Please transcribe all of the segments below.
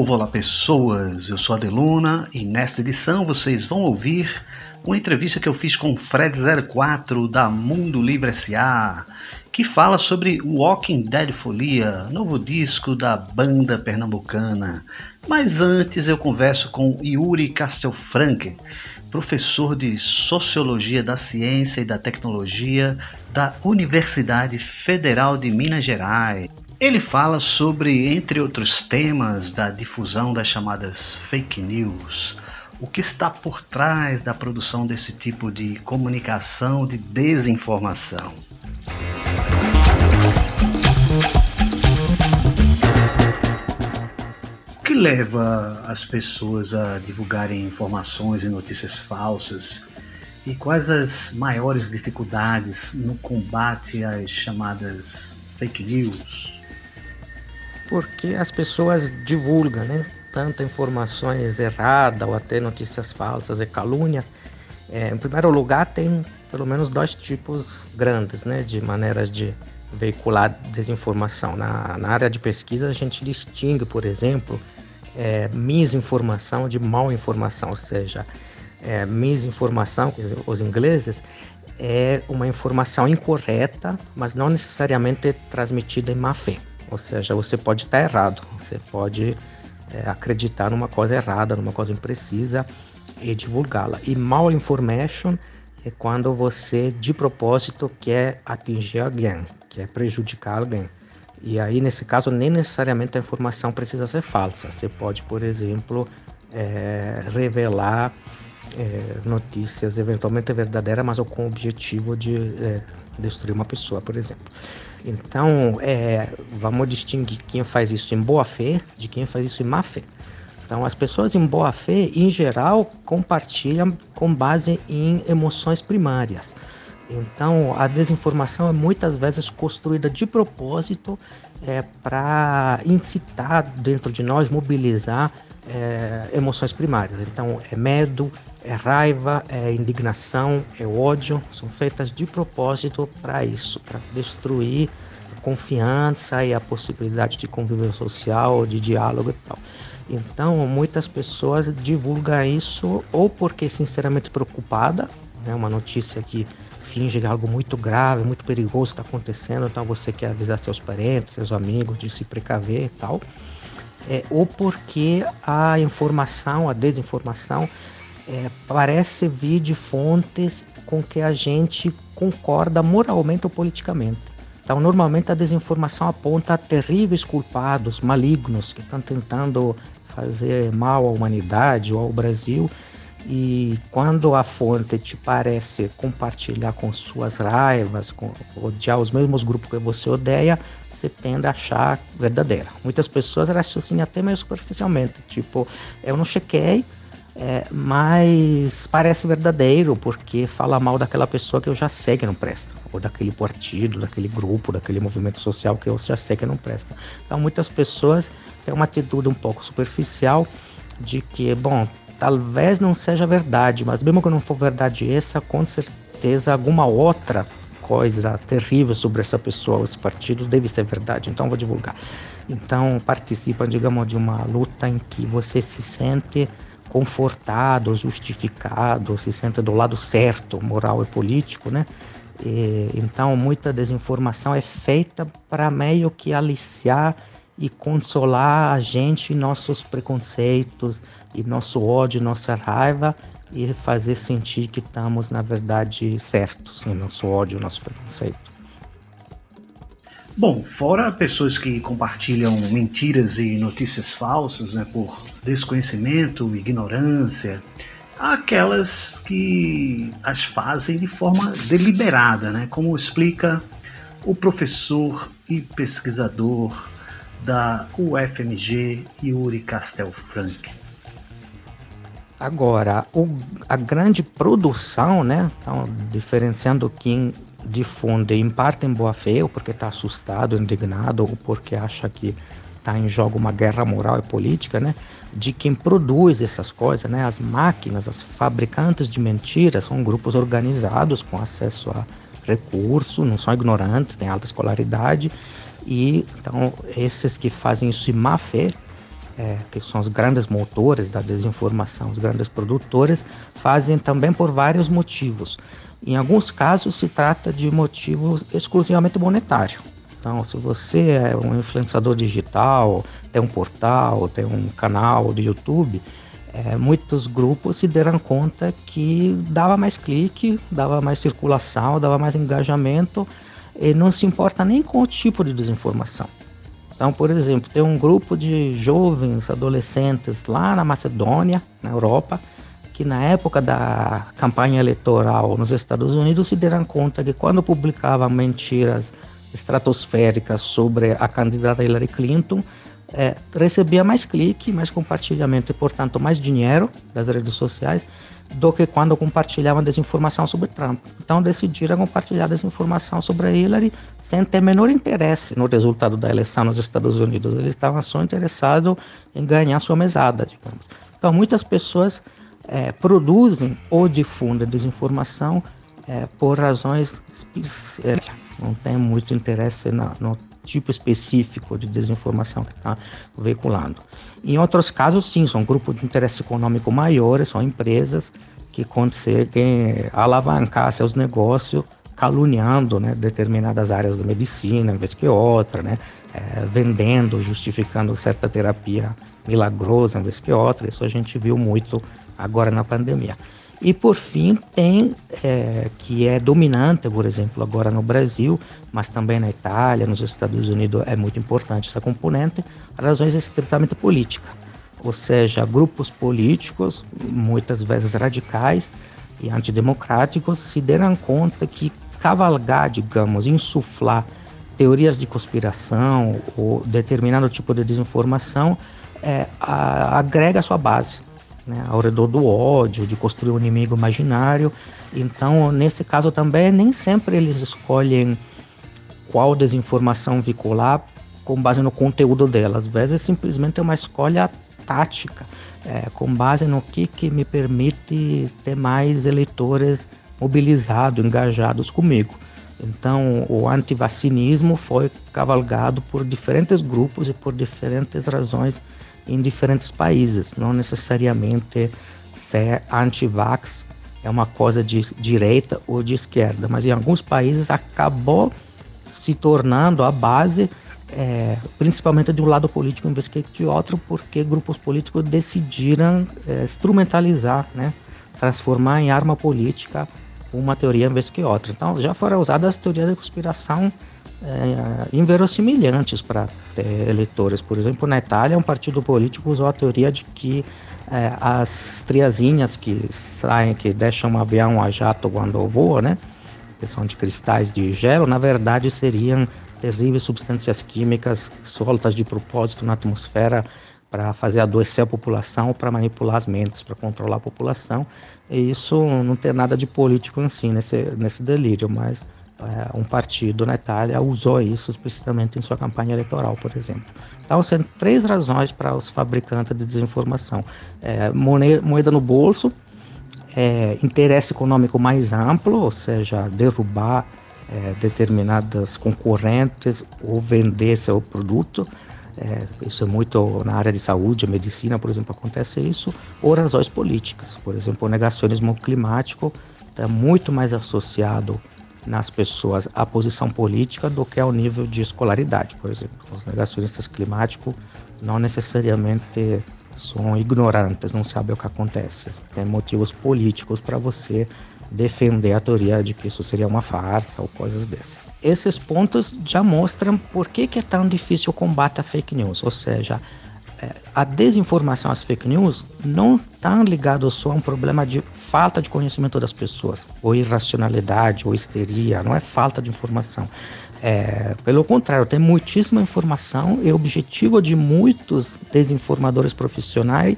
Povo, olá, pessoas. Eu sou a Deluna e nesta edição vocês vão ouvir uma entrevista que eu fiz com o Fred04 da Mundo Livre SA, que fala sobre Walking Dead Folia, novo disco da banda pernambucana. Mas antes eu converso com Yuri Castelfranque, professor de Sociologia da Ciência e da Tecnologia da Universidade Federal de Minas Gerais. Ele fala sobre, entre outros temas, da difusão das chamadas fake news, o que está por trás da produção desse tipo de comunicação de desinformação. O que leva as pessoas a divulgarem informações e notícias falsas? E quais as maiores dificuldades no combate às chamadas fake news? Porque as pessoas divulgam, né? Informações erradas ou até notícias falsas e calúnias. É, em primeiro lugar, tem pelo menos dois tipos grandes, né? De maneiras de veicular desinformação. Na, na área de pesquisa, a gente distingue, por exemplo, é, misinformação de mal informação, ou seja, é, misinformação, os ingleses, é uma informação incorreta, mas não necessariamente transmitida em má fé. Ou seja, você pode estar errado, você pode é, acreditar numa coisa errada, numa coisa imprecisa e divulgá-la. E mal information é quando você de propósito quer atingir alguém, quer prejudicar alguém. E aí, nesse caso, nem necessariamente a informação precisa ser falsa. Você pode, por exemplo, é, revelar é, notícias eventualmente verdadeiras, mas com o objetivo de é, destruir uma pessoa, por exemplo. Então, é, vamos distinguir quem faz isso em boa fé de quem faz isso em má fé. Então, as pessoas em boa fé, em geral, compartilham com base em emoções primárias. Então, a desinformação é muitas vezes construída de propósito é, para incitar dentro de nós, mobilizar é, emoções primárias. Então, é medo, é raiva, é indignação, é ódio, são feitas de propósito para isso, para destruir a confiança e a possibilidade de convívio social, de diálogo e tal. Então, muitas pessoas divulgam isso ou porque sinceramente preocupada, né, uma notícia que finge é algo muito grave, muito perigoso está acontecendo, então você quer avisar seus parentes, seus amigos de se precaver e tal. É, ou porque a informação, a desinformação, é, parece vir de fontes com que a gente concorda moralmente ou politicamente. Então, normalmente a desinformação aponta a terríveis culpados malignos que estão tentando fazer mal à humanidade ou ao Brasil e quando a fonte te parece compartilhar com suas raivas, com odiar os mesmos grupos que você odeia, você tende a achar verdadeira. Muitas pessoas raciocinam até meio superficialmente, tipo, eu não chequei, é, mas parece verdadeiro porque fala mal daquela pessoa que eu já sei que não presta, ou daquele partido, daquele grupo, daquele movimento social que eu já sei que não presta. Então muitas pessoas têm uma atitude um pouco superficial de que, bom, talvez não seja verdade, mas mesmo que não for verdade essa, com certeza alguma outra coisa terrível sobre essa pessoa, esse partido, deve ser verdade, então vou divulgar. Então participa, digamos, de uma luta em que você se sente confortado, justificado, se sente do lado certo, moral e político, né? E, então muita desinformação é feita para meio que aliciar e consolar a gente nossos preconceitos e nosso ódio, nossa raiva e fazer sentir que estamos na verdade certos em nosso ódio, nosso preconceito. Bom, fora pessoas que compartilham mentiras e notícias falsas né, por desconhecimento, ignorância, há aquelas que as fazem de forma deliberada, né, como explica o professor e pesquisador da UFMG, Yuri Castelfranc. Agora, o, a grande produção, né? Então, diferenciando quem difunde em parte em boa fé, ou porque está assustado, indignado, ou porque acha que está em jogo uma guerra moral e política, né? De quem produz essas coisas, né? As máquinas, as fabricantes de mentiras são grupos organizados com acesso a recursos, não são ignorantes, têm alta escolaridade e então esses que fazem isso em má fé, é, que são os grandes motores da desinformação, os grandes produtores, fazem também por vários motivos. Em alguns casos se trata de motivo exclusivamente monetário. Então, se você é um influenciador digital, tem um portal, tem um canal de YouTube, é, muitos grupos se deram conta que dava mais clique, dava mais circulação, dava mais engajamento ele não se importa nem com o tipo de desinformação. Então, por exemplo, tem um grupo de jovens adolescentes lá na Macedônia, na Europa, que na época da campanha eleitoral nos Estados Unidos se deram conta que quando publicavam mentiras estratosféricas sobre a candidata Hillary Clinton, é, recebia mais clique, mais compartilhamento e, portanto, mais dinheiro das redes sociais do que quando compartilhavam desinformação sobre Trump. Então decidiram compartilhar desinformação sobre Hillary sem ter menor interesse no resultado da eleição nos Estados Unidos. Eles estavam só interessados em ganhar sua mesada, digamos. Então muitas pessoas é, produzem ou difundem desinformação é, por razões é, não tem muito interesse na, no tipo específico de desinformação que está veiculando. Em outros casos, sim, são grupos de interesse econômico maiores, são empresas que conseguem alavancar seus negócios caluniando né, determinadas áreas da medicina, vez que outra, né, é, vendendo, justificando certa terapia milagrosa, vez que outra. Isso a gente viu muito agora na pandemia. E por fim tem é, que é dominante, por exemplo, agora no Brasil, mas também na Itália, nos Estados Unidos é muito importante essa componente, razões estritamente políticas. Ou seja, grupos políticos, muitas vezes radicais e antidemocráticos, se deram conta que cavalgar, digamos, insuflar teorias de conspiração ou determinado tipo de desinformação é, a, agrega a sua base né, ao redor do ódio, de construir um inimigo imaginário. Então, nesse caso também, nem sempre eles escolhem qual desinformação vincular com base no conteúdo dela. Às vezes, simplesmente é uma escolha tática, é, com base no que, que me permite ter mais eleitores mobilizados, engajados comigo. Então, o antivacinismo foi cavalgado por diferentes grupos e por diferentes razões em diferentes países, não necessariamente ser anti-vax é uma coisa de direita ou de esquerda, mas em alguns países acabou se tornando a base, é, principalmente de um lado político em vez que de outro, porque grupos políticos decidiram é, instrumentalizar, né, transformar em arma política uma teoria em vez que outra. Então já foram usadas teorias de conspiração é, inverossimilhantes para eleitores. Por exemplo, na Itália, um partido político usou a teoria de que é, as triazinhas que saem, que deixam um avião a jato quando voa, né? Que são de cristais de gelo, na verdade seriam terríveis substâncias químicas soltas de propósito na atmosfera para fazer adoecer a população, para manipular as mentes, para controlar a população. E isso não tem nada de político em si, nesse, nesse delírio, mas um partido na Itália usou isso explicitamente em sua campanha eleitoral, por exemplo. Então, são três razões para os fabricantes de desinformação: é, moeda no bolso, é, interesse econômico mais amplo, ou seja, derrubar é, determinadas concorrentes ou vender seu produto. É, isso é muito na área de saúde, medicina, por exemplo, acontece isso, ou razões políticas. Por exemplo, o negacionismo climático está muito mais associado nas pessoas a posição política do que ao nível de escolaridade, por exemplo. Os negacionistas climáticos não necessariamente são ignorantes, não sabem o que acontece. Tem motivos políticos para você defender a teoria de que isso seria uma farsa ou coisas dessas. Esses pontos já mostram por que, que é tão difícil o combate à fake news, ou seja, a desinformação, as fake news, não estão ligados só a um problema de falta de conhecimento das pessoas, ou irracionalidade, ou histeria, não é falta de informação. É, pelo contrário, tem muitíssima informação e o objetivo de muitos desinformadores profissionais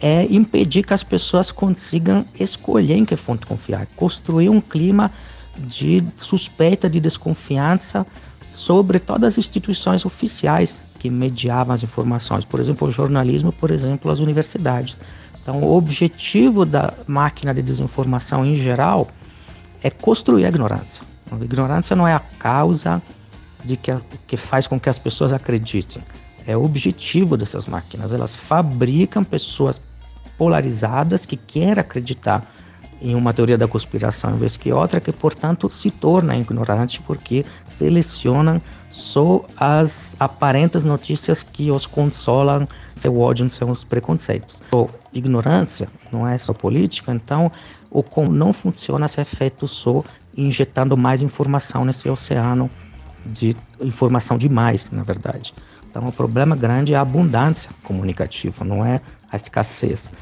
é impedir que as pessoas consigam escolher em que fonte confiar, construir um clima de suspeita, de desconfiança sobre todas as instituições oficiais que mediavam as informações. Por exemplo, o jornalismo, por exemplo, as universidades. Então, o objetivo da máquina de desinformação em geral é construir a ignorância. A ignorância não é a causa de que, que faz com que as pessoas acreditem. É o objetivo dessas máquinas. Elas fabricam pessoas polarizadas que querem acreditar em uma teoria da conspiração em vez que outra, que portanto se torna ignorante porque selecionam só as aparentes notícias que os consolam seu ódio, seus preconceitos. So, ignorância não é só política, então o como não funciona se é feito só injetando mais informação nesse oceano de informação demais, na verdade. Então o problema grande é a abundância comunicativa, não é a escassez.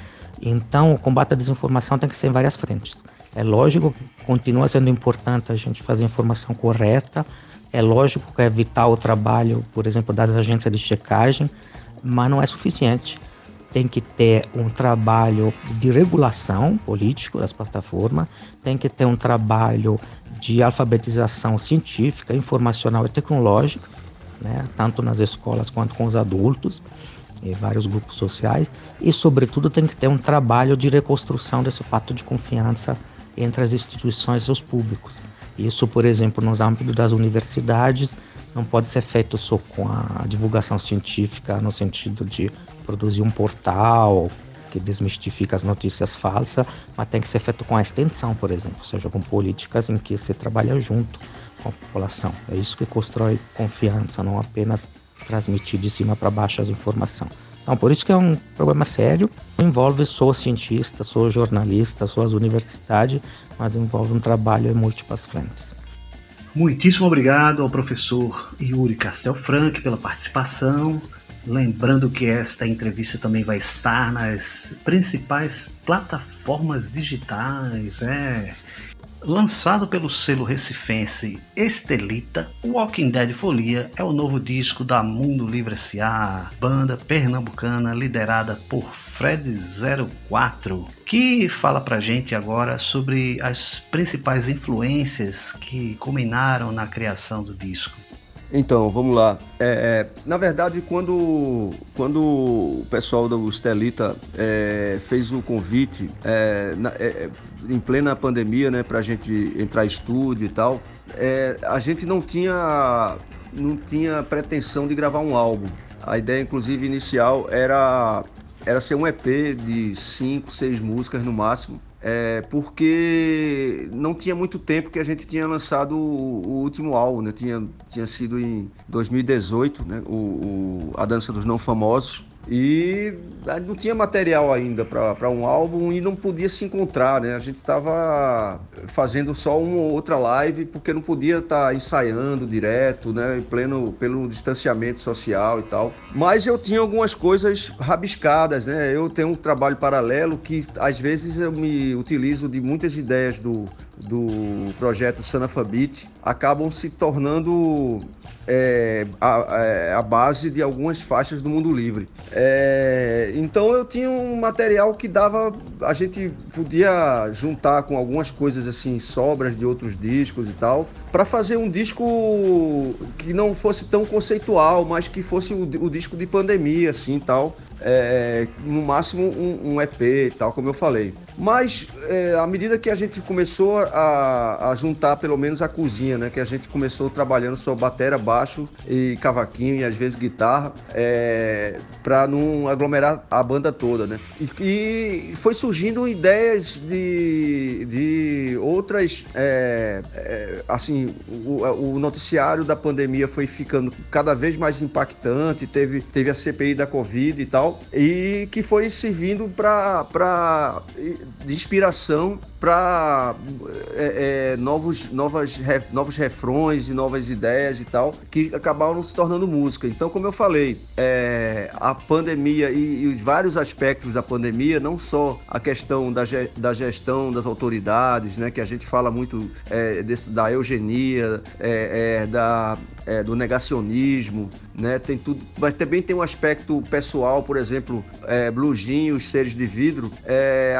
Então, o combate à desinformação tem que ser em várias frentes. É lógico que continua sendo importante a gente fazer a informação correta, é lógico que é vital o trabalho, por exemplo, das agências de checagem, mas não é suficiente. Tem que ter um trabalho de regulação político das plataformas, tem que ter um trabalho de alfabetização científica, informacional e tecnológica, né, tanto nas escolas quanto com os adultos vários grupos sociais e, sobretudo, tem que ter um trabalho de reconstrução desse pacto de confiança entre as instituições e os públicos. Isso, por exemplo, nos âmbitos das universidades, não pode ser feito só com a divulgação científica, no sentido de produzir um portal que desmistifica as notícias falsas, mas tem que ser feito com a extensão, por exemplo, ou seja, com políticas em que se trabalha junto com a população. É isso que constrói confiança, não apenas transmitir de cima para baixo as informações. Então, por isso que é um problema sério. Envolve só cientista, só jornalista, só as universidades, mas envolve um trabalho em múltiplas frentes. Muitíssimo obrigado ao professor Yuri Castelfranc pela participação. Lembrando que esta entrevista também vai estar nas principais plataformas digitais, é, Lançado pelo selo recifense Estelita, Walking Dead Folia é o novo disco da Mundo Livre S.A., banda pernambucana liderada por Fred04, que fala pra gente agora sobre as principais influências que culminaram na criação do disco. Então, vamos lá. É, é, na verdade, quando, quando o pessoal do Estelita é, fez o convite, é, na, é, em plena pandemia, né, para a gente entrar em estúdio e tal, é, a gente não tinha, não tinha pretensão de gravar um álbum. A ideia, inclusive, inicial era, era ser um EP de cinco, seis músicas no máximo. É, porque não tinha muito tempo que a gente tinha lançado o, o último álbum, né? Tinha, tinha sido em 2018, né? O, o, A Dança dos Não Famosos. E não tinha material ainda para um álbum e não podia se encontrar, né? A gente estava fazendo só uma ou outra live porque não podia estar tá ensaiando direto, né? Em pleno pelo distanciamento social e tal. Mas eu tinha algumas coisas rabiscadas, né? Eu tenho um trabalho paralelo que às vezes eu me utilizo de muitas ideias do, do projeto Sanafabit, acabam se tornando é, a, é, a, base de algumas faixas do mundo livre. É, então eu tinha um material que dava, a gente podia juntar com algumas coisas assim, sobras de outros discos e tal, para fazer um disco que não fosse tão conceitual, mas que fosse o, o disco de pandemia, assim, tal é, no máximo um, um, EP e tal, como eu falei. Mas é, à medida que a gente começou a, a, juntar pelo menos a cozinha, né? Que a gente começou trabalhando só bateria, baixo e cavaquinho e às vezes guitarra, é, para não aglomerar a banda toda, né? E, e foi surgindo ideias de, de outras, é, é, assim, o, o, noticiário da pandemia foi ficando cada vez mais impactante, teve, teve a CPI da Covid e tal, e que foi servindo para de inspiração para é, é, novos, novas, novos refrões e novas ideias e tal, que acabaram se tornando música. Então, como eu falei, é, a pandemia e, e, os vários aspectos da pandemia, não só a questão da, da gestão das autoridades, né, que a gente fala muito é, desse, da eugenia, é, é, da, do negacionismo, né, tem tudo, mas também tem um aspecto pessoal, por exemplo, é, os Seres de Vidro,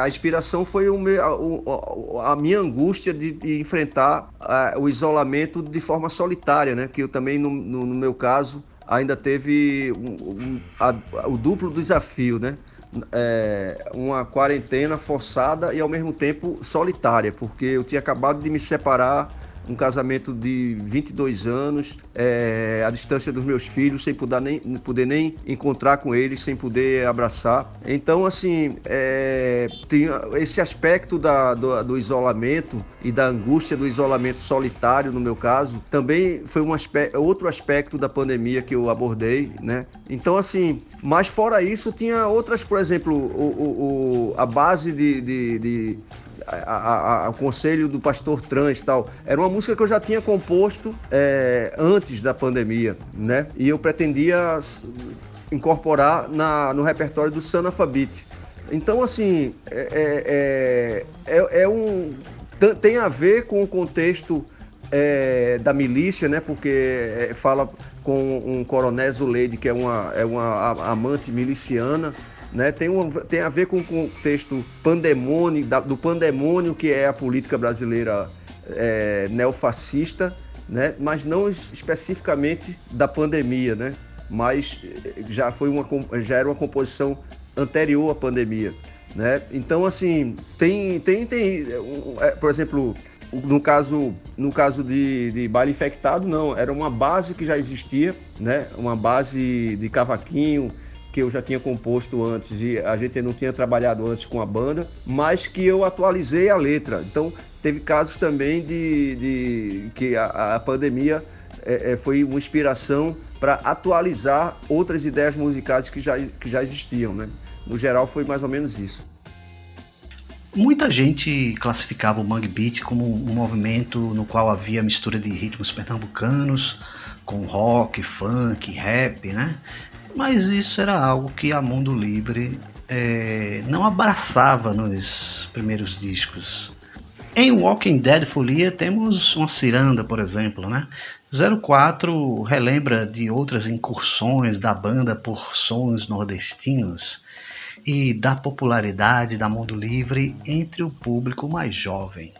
a inspiração foi o meu, o, a minha angústia de, de enfrentar uh, o isolamento de forma solitária, né? Que eu também, no, no, no meu caso, ainda teve um, um, a, o duplo desafio, né? É, uma quarentena forçada e ao mesmo tempo solitária, porque eu tinha acabado de me separar um casamento de 22 anos, é, a distância dos meus filhos, sem poder nem, poder nem encontrar com eles, sem poder abraçar. Então, assim, é, esse aspecto da, do, do, isolamento e da angústia do isolamento solitário, no meu caso, também foi um aspecto, outro aspecto da pandemia que eu abordei, né? Então, assim, mas fora isso, tinha outras, por exemplo, o, o, a base de, de, de a, a, o conselho do pastor trans e tal. Era uma música que eu já tinha composto é, antes da pandemia, né? E eu pretendia incorporar na, no repertório do Sanafabit. Então, assim, é, é, é, é um, tem a ver com o contexto é, da milícia, né? Porque é, fala com um coronel Zuleide, que é uma, é uma amante miliciana, né? Tem, um, tem a ver com o contexto pandemônio, da, do pandemônio que é a política brasileira é, neofascista, né? mas não especificamente da pandemia, né? mas eh, já, foi uma, já era uma composição anterior à pandemia. Né? Então, assim, tem, tem, tem é, por exemplo, no caso, no caso de, de baile infectado, não, era uma base que já existia, né? uma base de cavaquinho, que eu já tinha composto antes e a gente não tinha trabalhado antes com a banda, mas que eu atualizei a letra. Então, teve casos também de, de que a, a pandemia é, é, foi uma inspiração para atualizar outras ideias musicais que já, que já existiam. Né? No geral, foi mais ou menos isso. Muita gente classificava o Mangue Beat como um movimento no qual havia mistura de ritmos pernambucanos com rock, funk, rap, né? Mas isso era algo que a Mundo Livre é, não abraçava nos primeiros discos. Em Walking Dead Folia temos uma ciranda, por exemplo, né? 04 relembra de outras incursões da banda por sons nordestinos e da popularidade da Mundo Livre entre o público mais jovem.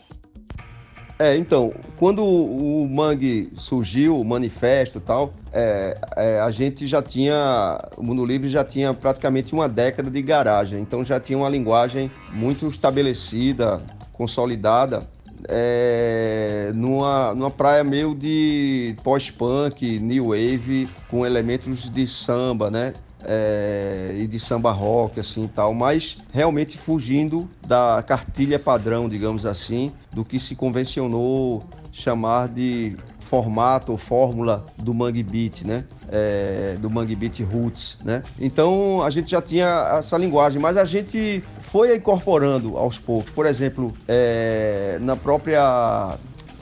É, então, quando o Mangue surgiu, o manifesto e tal, é, é, a gente já tinha, o Mundo Livre já tinha praticamente uma década de garagem, então já tinha uma linguagem muito estabelecida, consolidada, é, numa, numa praia meio de pós-punk, new wave, com elementos de samba, né? É, e de samba rock, assim tal, mas realmente fugindo da cartilha padrão, digamos assim, do que se convencionou chamar de formato ou fórmula do Mangue Beat, né? É, do Mangue Beat Roots, né? Então a gente já tinha essa linguagem, mas a gente foi incorporando aos poucos. Por exemplo, é, na própria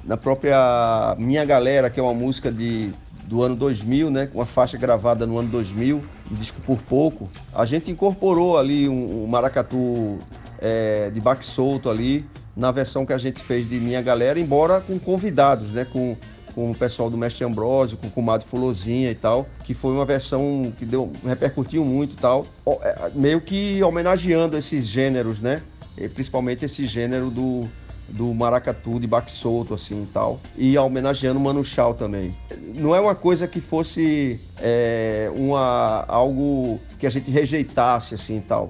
na própria Minha Galera, que é uma música de do ano 2000, né, uma faixa gravada no ano 2000, um disco por pouco, a gente incorporou ali um, um maracatu é, de baque solto ali na versão que a gente fez de Minha Galera, embora com convidados, né, com com o pessoal do Mestre Ambrosio, com o Comadre Fulozinha e tal, que foi uma versão que deu, repercutiu muito e tal, é, meio que homenageando esses gêneros, né? Principalmente esse gênero do, do maracatu de baque solto, assim e tal. E homenageando o Manu Chao também. Não é uma coisa que fosse é, uma, algo que a gente rejeitasse, assim e tal.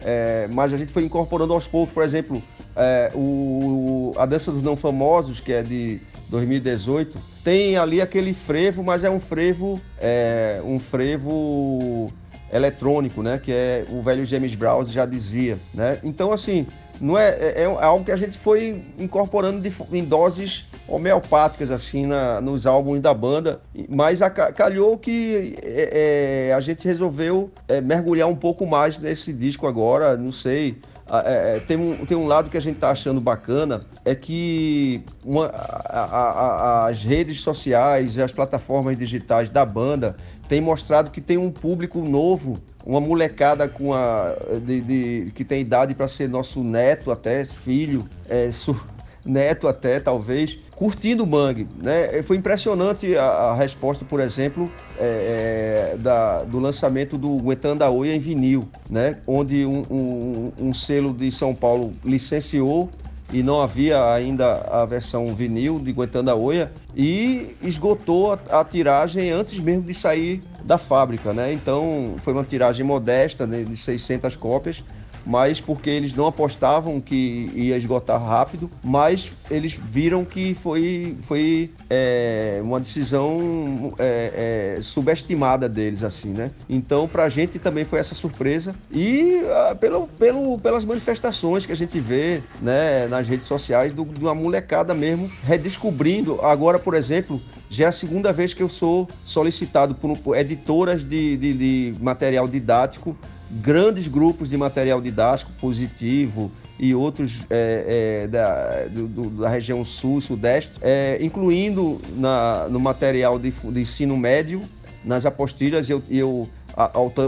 É, mas a gente foi incorporando aos poucos, por exemplo, é, o, a Dança dos Não Famosos, que é de 2018, tem ali aquele frevo, mas é um frevo, é, um frevo eletrônico, né? Que é o velho James Brown já dizia, né? Então, assim, não é, é, é algo que a gente foi incorporando de, em doses homeopáticas, assim, na, nos álbuns da banda, mas a, calhou que é, é, a gente resolveu é, mergulhar um pouco mais nesse disco agora, não sei, é, é, tem, um, tem um lado que a gente está achando bacana, é que uma, a, a, as redes sociais e as plataformas digitais da banda têm mostrado que tem um público novo, uma molecada com a, de, de que tem idade para ser nosso neto até, filho, é, su, neto até, talvez, curtindo o Mangue. Né? Foi impressionante a, a resposta, por exemplo, é, é, da, do lançamento do Guetanda Oia em vinil, né? onde um, um, um selo de São Paulo licenciou e não havia ainda a versão vinil de Guetanda Oia e esgotou a, a, tiragem antes mesmo de sair da fábrica, né? Então foi uma tiragem modesta né, de 600 cópias mas porque eles não apostavam que ia esgotar rápido, mas eles viram que foi, foi é, uma decisão é, é, subestimada deles, assim, né? Então, pra gente também foi essa surpresa e ah, pelo, pelo, pelas manifestações que a gente vê né, nas redes sociais do, de uma molecada mesmo redescobrindo. Agora, por exemplo, já é a segunda vez que eu sou solicitado por, por editoras de, de, de material didático grandes grupos de material didático positivo e outros é, é, da, do, da região sul sudeste, é, incluindo na, no material de, de, ensino médio, nas apostilhas, eu, eu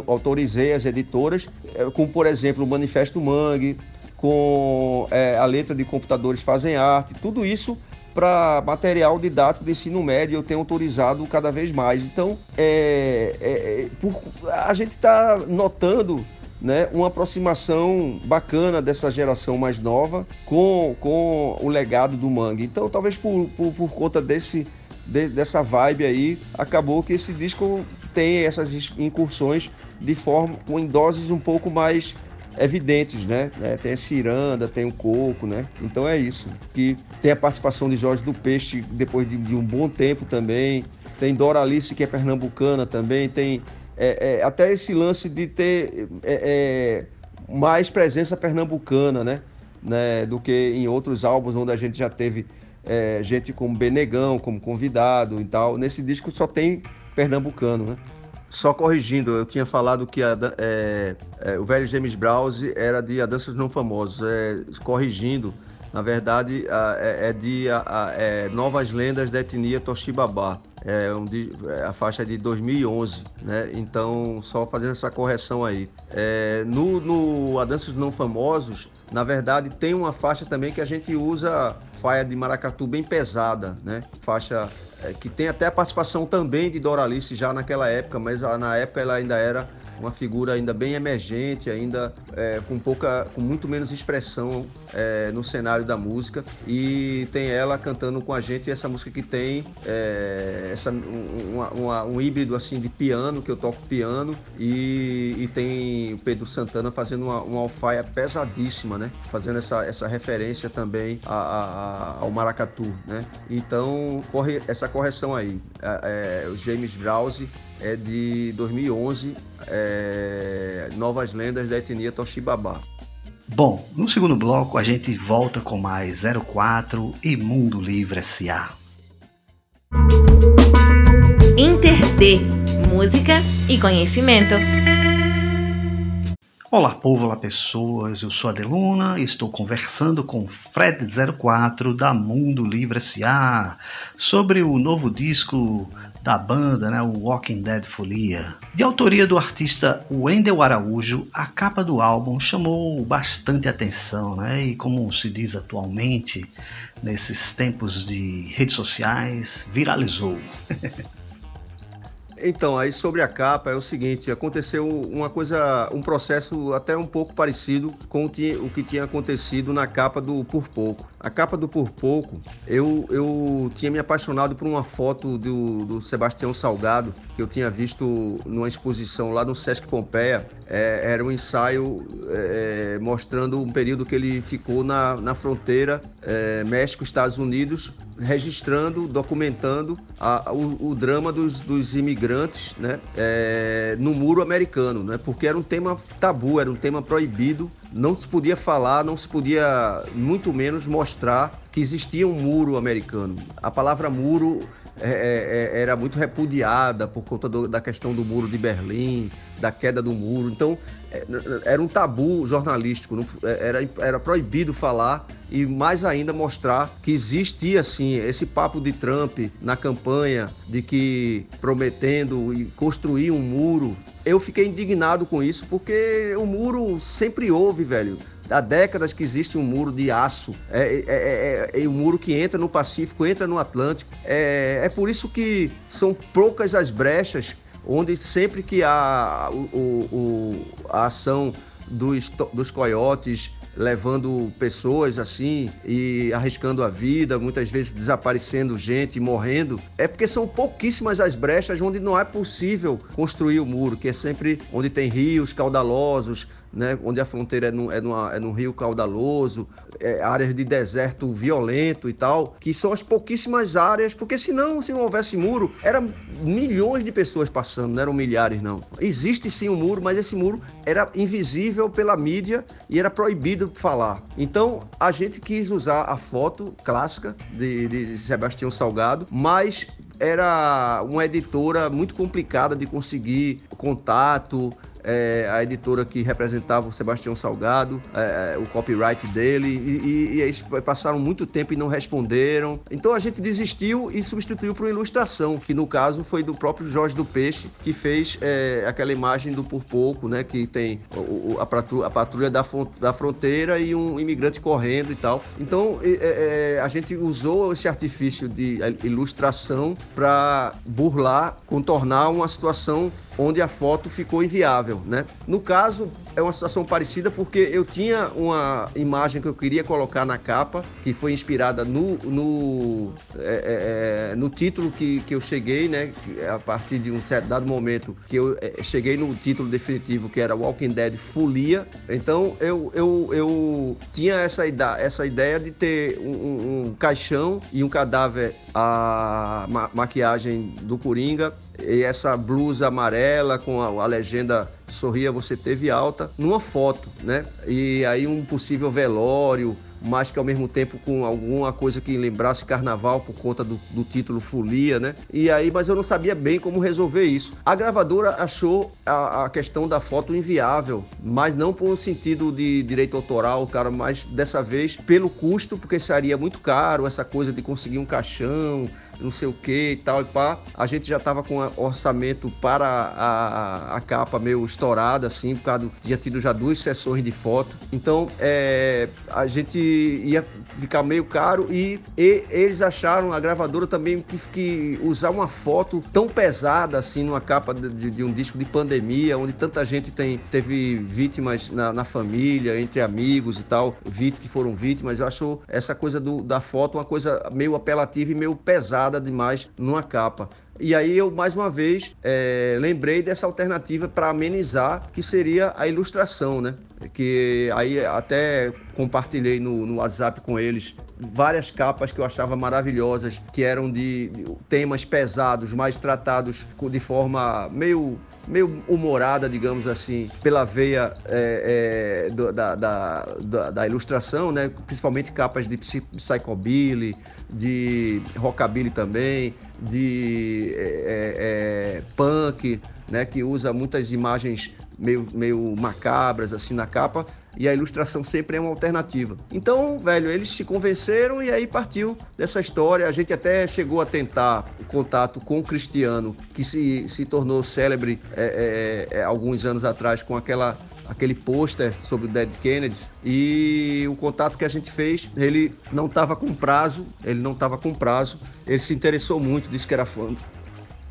autorizei as editoras, é, como por exemplo o Manifesto Mangue, com é, a letra de Computadores Fazem Arte, tudo isso para material didático de ensino médio eu tenho autorizado cada vez mais. Então, é, é, é por, a gente está notando né, uma aproximação bacana dessa geração mais nova com, com o legado do Mangue. Então, talvez por, por, por conta desse, de, dessa vibe aí, acabou que esse disco tem essas incursões de forma em doses um pouco mais evidentes, né? É, tem a ciranda, tem o coco, né? Então é isso. Que tem a participação de Jorge do Peixe depois de, de um bom tempo também. Tem Doralice, que é pernambucana também. Tem é, é, até esse lance de ter é, é, mais presença pernambucana, né? né? Do que em outros álbuns onde a gente já teve é, gente como Benegão, como convidado e tal. Nesse disco só tem pernambucano, né? Só corrigindo, eu tinha falado que a, é, é, o velho James Browse era de A Dança dos Não Famosos. É, corrigindo, na verdade, é, é, de é, Novas Lendas da Etnia Toshibabá. É, um é, a faixa de 2011, né? Então, só fazendo essa correção aí. no, no A Dança dos Não Famosos, na verdade, tem uma faixa também que a gente usa faia de maracatu bem pesada, né? Faixa é, que tem até a participação também de Doralice já naquela época, mas na época ela ainda era uma figura ainda bem emergente, ainda é, com pouca, com muito menos expressão é, no cenário da música e tem ela cantando com a gente essa música que tem é, essa, uma, uma, um híbrido assim de piano que eu toco piano e, e tem o Pedro Santana fazendo uma, uma alfaia pesadíssima, né? Fazendo essa, essa referência também a, a, ao maracatu, né? Então corre essa correção aí. É, o James Browse é de 2011 é, é, Novas Lendas da Etnia Toshibabá. Bom, no segundo bloco a gente volta com mais 04 e Mundo Livre S.A. Inter D, música e conhecimento. Olá, povo, olá, pessoas. Eu sou a Deluna e estou conversando com Fred04 da Mundo Livre S.A. sobre o novo disco da banda, né, o Walking Dead Folia. De autoria do artista Wendel Araújo, a capa do álbum chamou bastante atenção, né, e como se diz atualmente, nesses tempos de redes sociais, viralizou. Então, aí sobre a capa é o seguinte, aconteceu uma coisa, um processo até um pouco parecido com o que tinha acontecido na capa do Por Pouco. A capa do Por Pouco, eu, eu tinha me apaixonado por uma foto do, do Sebastião Salgado, que eu tinha visto numa exposição lá no Sesc Pompeia. É, era um ensaio é, mostrando um período que ele ficou na, na fronteira é, México-Estados Unidos, registrando, documentando a, o, o, drama dos, dos imigrantes né, é, no muro americano, né, porque era um tema tabu, era um tema proibido, não se podia falar, não se podia, muito menos, mostrar que existia um muro americano. A palavra muro é, é, é, era muito repudiada por conta do, da questão do muro de Berlim, da queda do muro. Então, era um tabu jornalístico, é, era, era proibido falar e mais ainda mostrar que existia assim esse papo de Trump na campanha de que prometendo e construir um muro. Eu fiquei indignado com isso porque o muro sempre houve, velho há décadas que existe um muro de aço, é, é, é, é, é um muro que entra no Pacífico, entra no Atlântico. É, é por isso que são poucas as brechas onde sempre que há o, o, a ação dos, dos coiotes levando pessoas assim e arriscando a vida, muitas vezes desaparecendo gente, morrendo, é porque são pouquíssimas as brechas onde não é possível construir o muro, que é sempre onde tem rios caudalosos, né, onde a fronteira é, no, é, numa, é num rio caudaloso, é, áreas de deserto violento e tal, que são as pouquíssimas áreas, porque senão, se não houvesse muro, eram milhões de pessoas passando, não eram milhares, não. Existe sim um muro, mas esse muro era invisível pela mídia e era proibido falar. Então, a gente quis usar a foto clássica de, de Sebastião Salgado, mas era uma editora muito complicada de conseguir contato, é, a editora que representava o Sebastião Salgado, é, é, o copyright dele, e, e, e, eles passaram muito tempo e não responderam. Então a gente desistiu e substituiu por uma ilustração, que no caso foi do próprio Jorge do Peixe, que fez é, aquela imagem do Por Pouco, né, que tem o, a, patrulha, a patrulha da, da fronteira e um imigrante correndo e tal. Então é, é, a gente usou esse artifício de ilustração para burlar, contornar uma situação onde a foto ficou inviável, né? No caso, é uma situação parecida porque eu tinha uma imagem que eu queria colocar na capa, que foi inspirada no, no, é, é, é no título que, que eu cheguei, né? A partir de um certo dado momento que eu é, cheguei no título definitivo, que era Walking Dead Folia. Então, eu, eu, eu tinha essa, essa ideia de ter um, um caixão e um cadáver, a ma maquiagem do Coringa e essa blusa amarela com a, a legenda Sorria Você Teve Alta, numa foto, né? E aí um possível velório, mas que ao mesmo tempo com alguma coisa que lembrasse carnaval por conta do, do, título Folia, né? E aí, mas eu não sabia bem como resolver isso. A gravadora achou a, a questão da foto inviável, mas não por um sentido de direito autoral, cara, mas dessa vez pelo custo, porque seria muito caro essa coisa de conseguir um caixão, não sei o que e tal e pá. A gente já tava com orçamento para a, a, capa meio estourada, assim, por causa tinha tido já duas sessões de foto. Então, é, a gente ia ficar meio caro e, e eles acharam, a gravadora também, que, que, usar uma foto tão pesada, assim, numa capa de, de, um disco de pandemia, onde tanta gente tem, teve vítimas na, na família, entre amigos e tal, vítimas que foram vítimas. Eu acho essa coisa do, da foto uma coisa meio apelativa e meio pesada demais numa capa. E aí eu, mais uma vez, é, lembrei dessa alternativa para amenizar, que seria a ilustração, né? Que aí até compartilhei no, no WhatsApp com eles várias capas que eu achava maravilhosas, que eram de, de, temas pesados, mas tratados de forma meio, meio humorada, digamos assim, pela veia é, é, do, da, da, da, da, ilustração, né? principalmente capas de psychobilly, de rockabilly também, de é, é, é, punk, né? que usa muitas imagens meio, meio macabras assim na capa, e a ilustração sempre é uma alternativa. Então, velho, eles se convenceram e aí partiu dessa história. A gente até chegou a tentar contato com o Cristiano, que se, se tornou célebre é, é, é, alguns anos atrás com aquela, aquele pôster sobre o Dead Kennedys. E o contato que a gente fez, ele não estava com prazo, ele não estava com prazo. Ele se interessou muito, disse que era fã,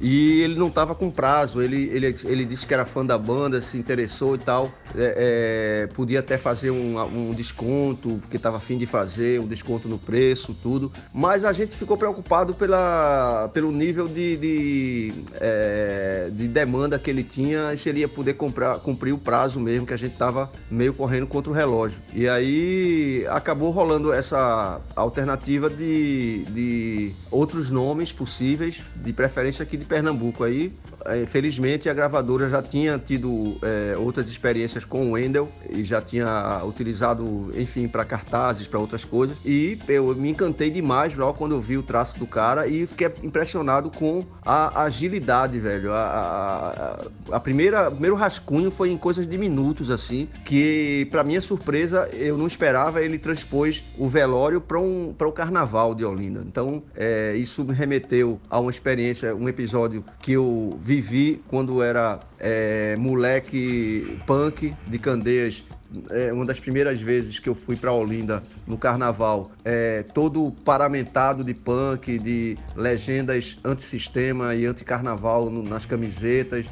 e ele não estava com prazo, ele, ele, ele disse que era fã da banda, se interessou e tal. É, é, podia até fazer um, um desconto, porque estava afim de fazer, um desconto no preço, tudo. Mas a gente ficou preocupado pela, pelo nível de, de, é, de demanda que ele tinha e se ele ia poder comprar, cumprir o prazo mesmo, que a gente estava meio correndo contra o relógio. E aí acabou rolando essa alternativa de, de outros nomes possíveis, de preferência aqui de Pernambuco aí. É, felizmente a gravadora já tinha tido é, outras experiências com o Wendel e já tinha utilizado, enfim, para cartazes, para outras coisas. E eu me encantei demais logo quando eu vi o traço do cara e fiquei impressionado com a agilidade, velho. A, a, a primeira, o primeiro rascunho foi em coisas de minutos, assim, que para minha surpresa eu não esperava. Ele transpôs o velório para um, o carnaval de Olinda. Então, é, isso me remeteu a uma experiência, um episódio episódio que eu vivi quando era é, moleque punk de Candeias é, uma das primeiras vezes que eu fui para Olinda no carnaval, é, todo paramentado de punk, de legendas antissistema e anticarnaval nas camisetas,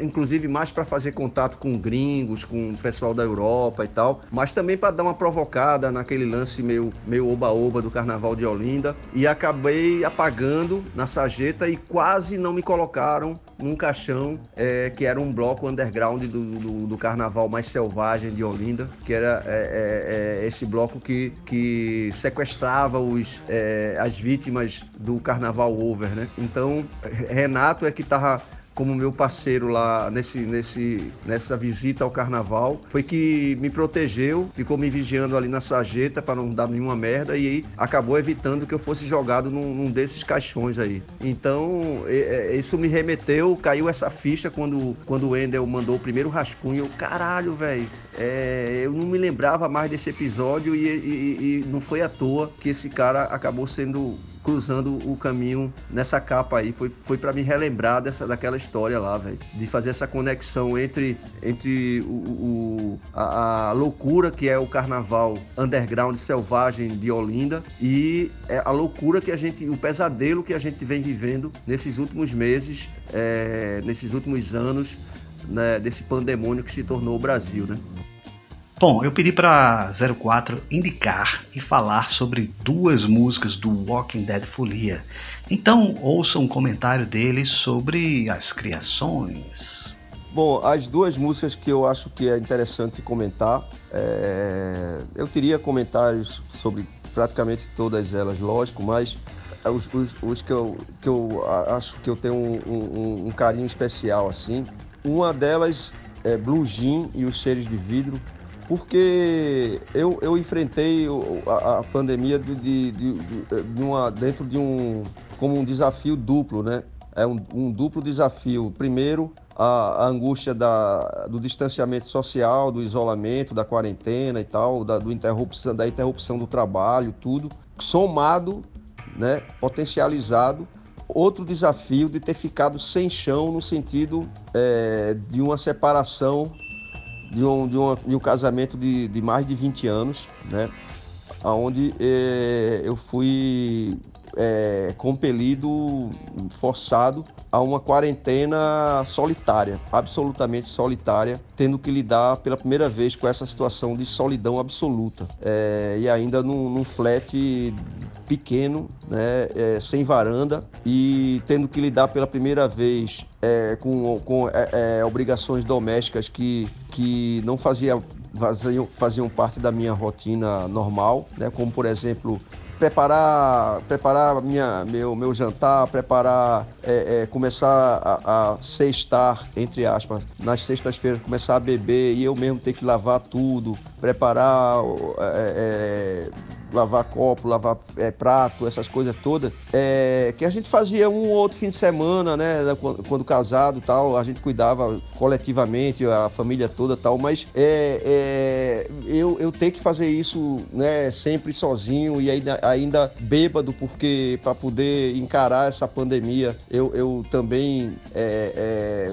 inclusive mais para fazer contato com gringos, com o pessoal da Europa e tal, mas também para dar uma provocada naquele lance meio meio oba-oba do carnaval de Olinda. E acabei apagando na sarjeta e quase não me colocaram num caixão é, que era um bloco underground do, do, do carnaval mais selvagem de Olinda que era é, é, é, esse bloco que, que sequestrava os, é, as vítimas do Carnaval Over, né? Então, Renato é que estava como meu parceiro lá nesse, nesse, nessa visita ao carnaval, foi que me protegeu, ficou me vigiando ali na sarjeta para não dar nenhuma merda e aí acabou evitando que eu fosse jogado num, num desses caixões aí. Então, isso me remeteu, caiu essa ficha quando, quando o Endel mandou o primeiro rascunho. Eu, caralho, velho, é, eu não me lembrava mais desse episódio e, e, e não foi à toa que esse cara acabou sendo cruzando o caminho nessa capa aí. Foi, foi para me relembrar dessa, daquela história lá, velho. De fazer essa conexão entre, entre o, o a, a, loucura que é o carnaval underground selvagem de Olinda e é a loucura que a gente, o pesadelo que a gente vem vivendo nesses últimos meses, é, nesses últimos anos, né, desse pandemônio que se tornou o Brasil, né? Bom, eu pedi para 04 indicar e falar sobre duas músicas do Walking Dead Folia. Então, ouça um comentário dele sobre as criações. Bom, as duas músicas que eu acho que é interessante comentar, é... eu teria comentários sobre praticamente todas elas, lógico, mas os, os, os que, eu, que eu acho que eu tenho um, um, um carinho especial assim. Uma delas é Blue Jean e os Seres de Vidro, porque eu, eu enfrentei a, a pandemia de, de, de, de, uma, dentro de um como um desafio duplo, né? É um, um duplo desafio. Primeiro, a, a angústia da, do distanciamento social, do isolamento, da quarentena e tal, da, do interrupção, da interrupção do trabalho, tudo, somado, né, potencializado outro desafio de ter ficado sem chão no sentido é, de uma separação de um, de, uma, de um casamento de, de mais de 20 anos, né? Onde é, eu fui é, compelido, forçado a uma quarentena solitária, absolutamente solitária, tendo que lidar pela primeira vez com essa situação de solidão absoluta. É, e ainda num, num flat pequeno, né, é, sem varanda e tendo que lidar pela primeira vez é, com, com é, é obrigações domésticas que, que não fazia, faziam, faziam parte da minha rotina normal, né, como por exemplo preparar, preparar minha, meu, meu jantar, preparar, é, é, começar a, a sextar, entre aspas, nas sextas-feiras começar a beber e eu mesmo ter que lavar tudo, preparar, é, é lavar copo, lavar é, prato, essas coisas todas, é, que a gente fazia um ou outro fim de semana, né, quando, quando casado tal, a gente cuidava coletivamente, a família toda tal, mas é, eu, eu tenho que fazer isso, né, sempre sozinho e ainda, ainda bêbado, porque para poder encarar essa pandemia, eu, eu também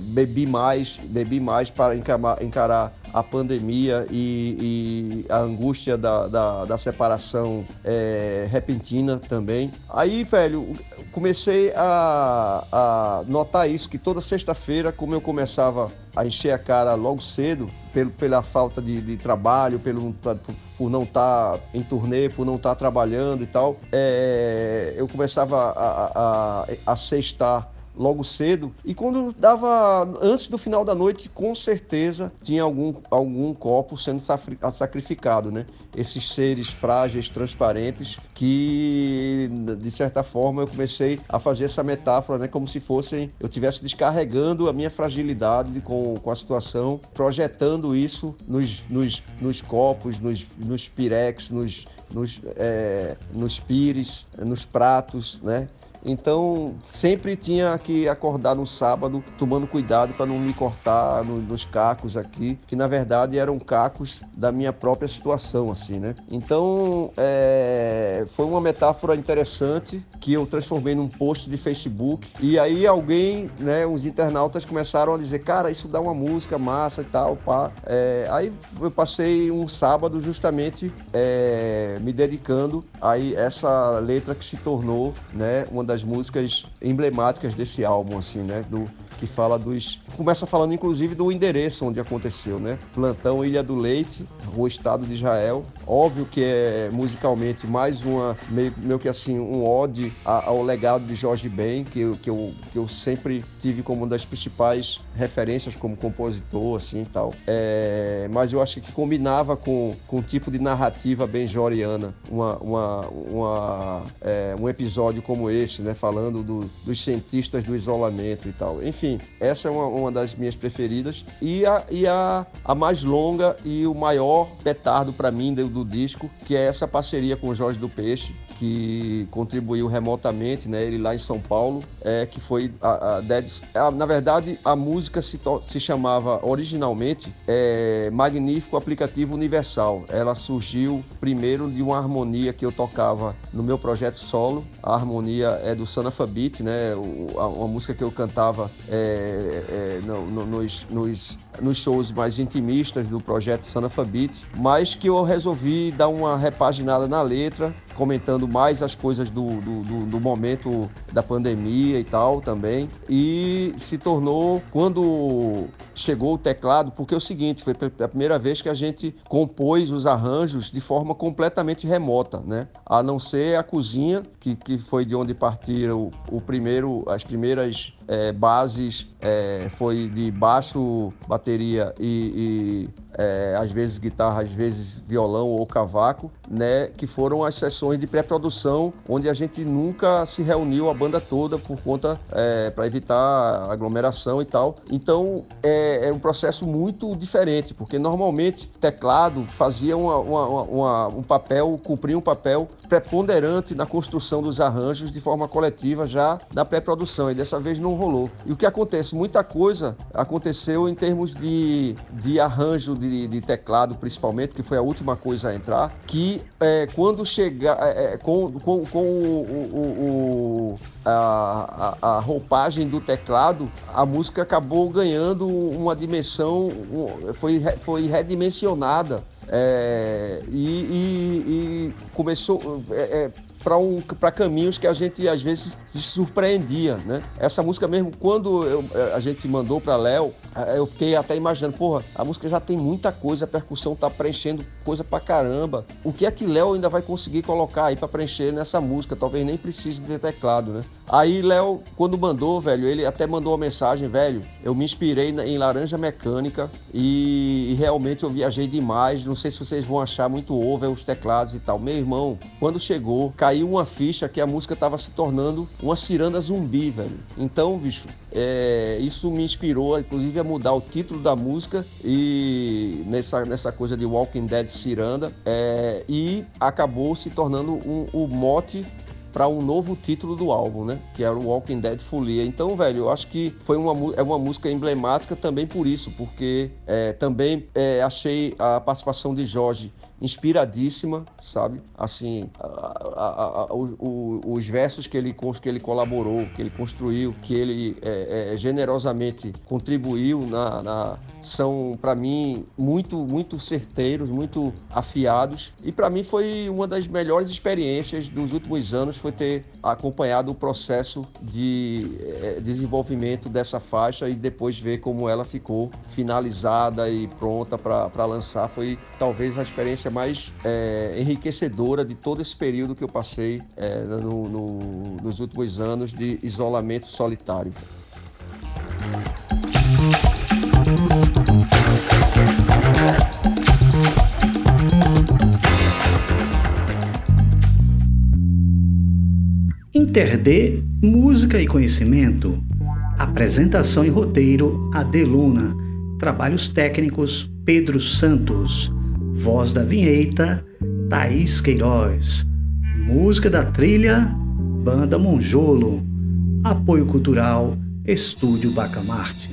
bebi mais, bebi mais para encarar, encarar a pandemia e, e a angústia da, da, da separação é, repentina também. Aí, velho, comecei a, a notar isso, que toda sexta-feira, como eu começava a encher a cara logo cedo, pelo, pela falta de, de trabalho, pelo, por não estar tá em turnê, por não estar tá trabalhando e tal, é, eu começava a, a, a, a sextar logo cedo. E quando dava antes do final da noite, com certeza tinha algum, algum copo sendo sacrificado, né? Esses seres frágeis, transparentes, que de certa forma eu comecei a fazer essa metáfora, né? Como se fossem eu estivesse descarregando a minha fragilidade com, com a situação, projetando isso nos, nos, nos copos, nos, nos pirex, nos, nos, é, nos pires, nos pratos, né? Então, sempre tinha que acordar no sábado, tomando cuidado para não me cortar no, nos cacos aqui, que na verdade eram cacos da minha própria situação, assim, né? Então, é, foi uma metáfora interessante que eu transformei num post de Facebook. E aí alguém, né, uns internautas começaram a dizer, cara, isso dá uma música massa e tal, pá. É, aí eu passei um sábado justamente é, me dedicando a essa letra que se tornou, né, uma das das músicas emblemáticas desse álbum, assim, né? Do, que fala dos. Começa falando, inclusive, do endereço onde aconteceu, né? Plantão Ilha do Leite, Rua Estado de Israel. Óbvio que é musicalmente mais uma, meio, meio que assim, um ode ao legado de Jorge Ben, que eu, que, eu, que eu sempre tive como uma das principais referências como compositor, assim e tal. É, mas eu acho que combinava com, com um tipo de narrativa bem joriana, uma, uma, uma é, um episódio como esse, né? Falando do, dos cientistas do isolamento e tal. Enfim, essa é uma, uma das minhas preferidas. E, a, e a, a mais longa e o maior petardo para mim do, do disco, que é essa parceria com o Jorge do Peixe, que contribuiu remotamente, né? Ele lá em São Paulo, é, que foi a, a Dead... A, na verdade, a música se, se chamava originalmente é, Magnífico Aplicativo Universal. Ela surgiu primeiro de uma harmonia que eu tocava no meu projeto solo. A harmonia é do Sanafabit, né? O, a, uma música que eu cantava é, é, no, no, nos, nos, nos, shows mais intimistas do projeto Sanafabit, mas que eu resolvi dar uma repaginada na letra, comentando mais as coisas do, do, do, do momento da pandemia e tal também. E se tornou, quando chegou o teclado, porque é o seguinte, foi a primeira vez que a gente compôs os arranjos de forma completamente remota, né? A não ser a cozinha, que, que foi de onde partiram o, o primeiro, as primeiras é, bases é, foi de baixo, bateria e, e é, às vezes guitarra, às vezes violão ou cavaco, né? Que foram as sessões de pré-produção onde a gente nunca se reuniu a banda toda por conta é, para evitar aglomeração e tal. Então é, é, um processo muito diferente, porque normalmente teclado fazia uma, uma, uma, um papel, cumpria um papel preponderante na construção dos arranjos de forma coletiva já na pré-produção e dessa vez não rolou. E o que acontece? Muita coisa aconteceu em termos de, de arranjo de, de teclado, principalmente, que foi a última coisa a entrar, que é, quando chegar é, é, com, com, com o, o, o a, a, a, roupagem do teclado, a música acabou ganhando uma dimensão, foi, foi redimensionada. É, e, e, e, começou. É, é para um, caminhos que a gente às vezes se surpreendia, né? Essa música mesmo, quando eu, a gente mandou para Léo, eu fiquei até imaginando, porra, a música já tem muita coisa, a percussão tá preenchendo coisa pra caramba. O que é que Léo ainda vai conseguir colocar aí para preencher nessa música? Talvez nem precise de teclado, né? Aí Léo, quando mandou, velho, ele até mandou uma mensagem, velho, eu me inspirei em Laranja Mecânica e, e realmente eu viajei demais. Não sei se vocês vão achar muito over os teclados e tal. Meu irmão, quando chegou, caiu uma ficha que a música tava se tornando uma ciranda zumbi, velho. Então, bicho, é, isso me inspirou, inclusive, a mudar o título da música e nessa, nessa coisa de Walking Dead Ciranda é, e acabou se tornando um, o mote para um novo título do álbum, né? Que era o Walking Dead Folia. Então, velho, eu acho que foi uma, é uma música emblemática também por isso, porque é, também é, achei a participação de Jorge inspiradíssima, sabe? Assim, a, a, a, os versos que ele, que ele colaborou, que ele construiu, que ele é, é, generosamente contribuiu na, na são para mim muito muito certeiros, muito afiados e para mim foi uma das melhores experiências dos últimos anos foi ter acompanhado o processo de é, desenvolvimento dessa faixa e depois ver como ela ficou finalizada e pronta para lançar foi talvez a experiência mais é, enriquecedora de todo esse período que eu passei é, no, no, nos últimos anos de isolamento solitário. Interde Música e Conhecimento. Apresentação e roteiro Adeluna. Trabalhos técnicos Pedro Santos. Voz da vinheta Thaís Queiroz. Música da trilha Banda Monjolo. Apoio cultural Estúdio Bacamarte.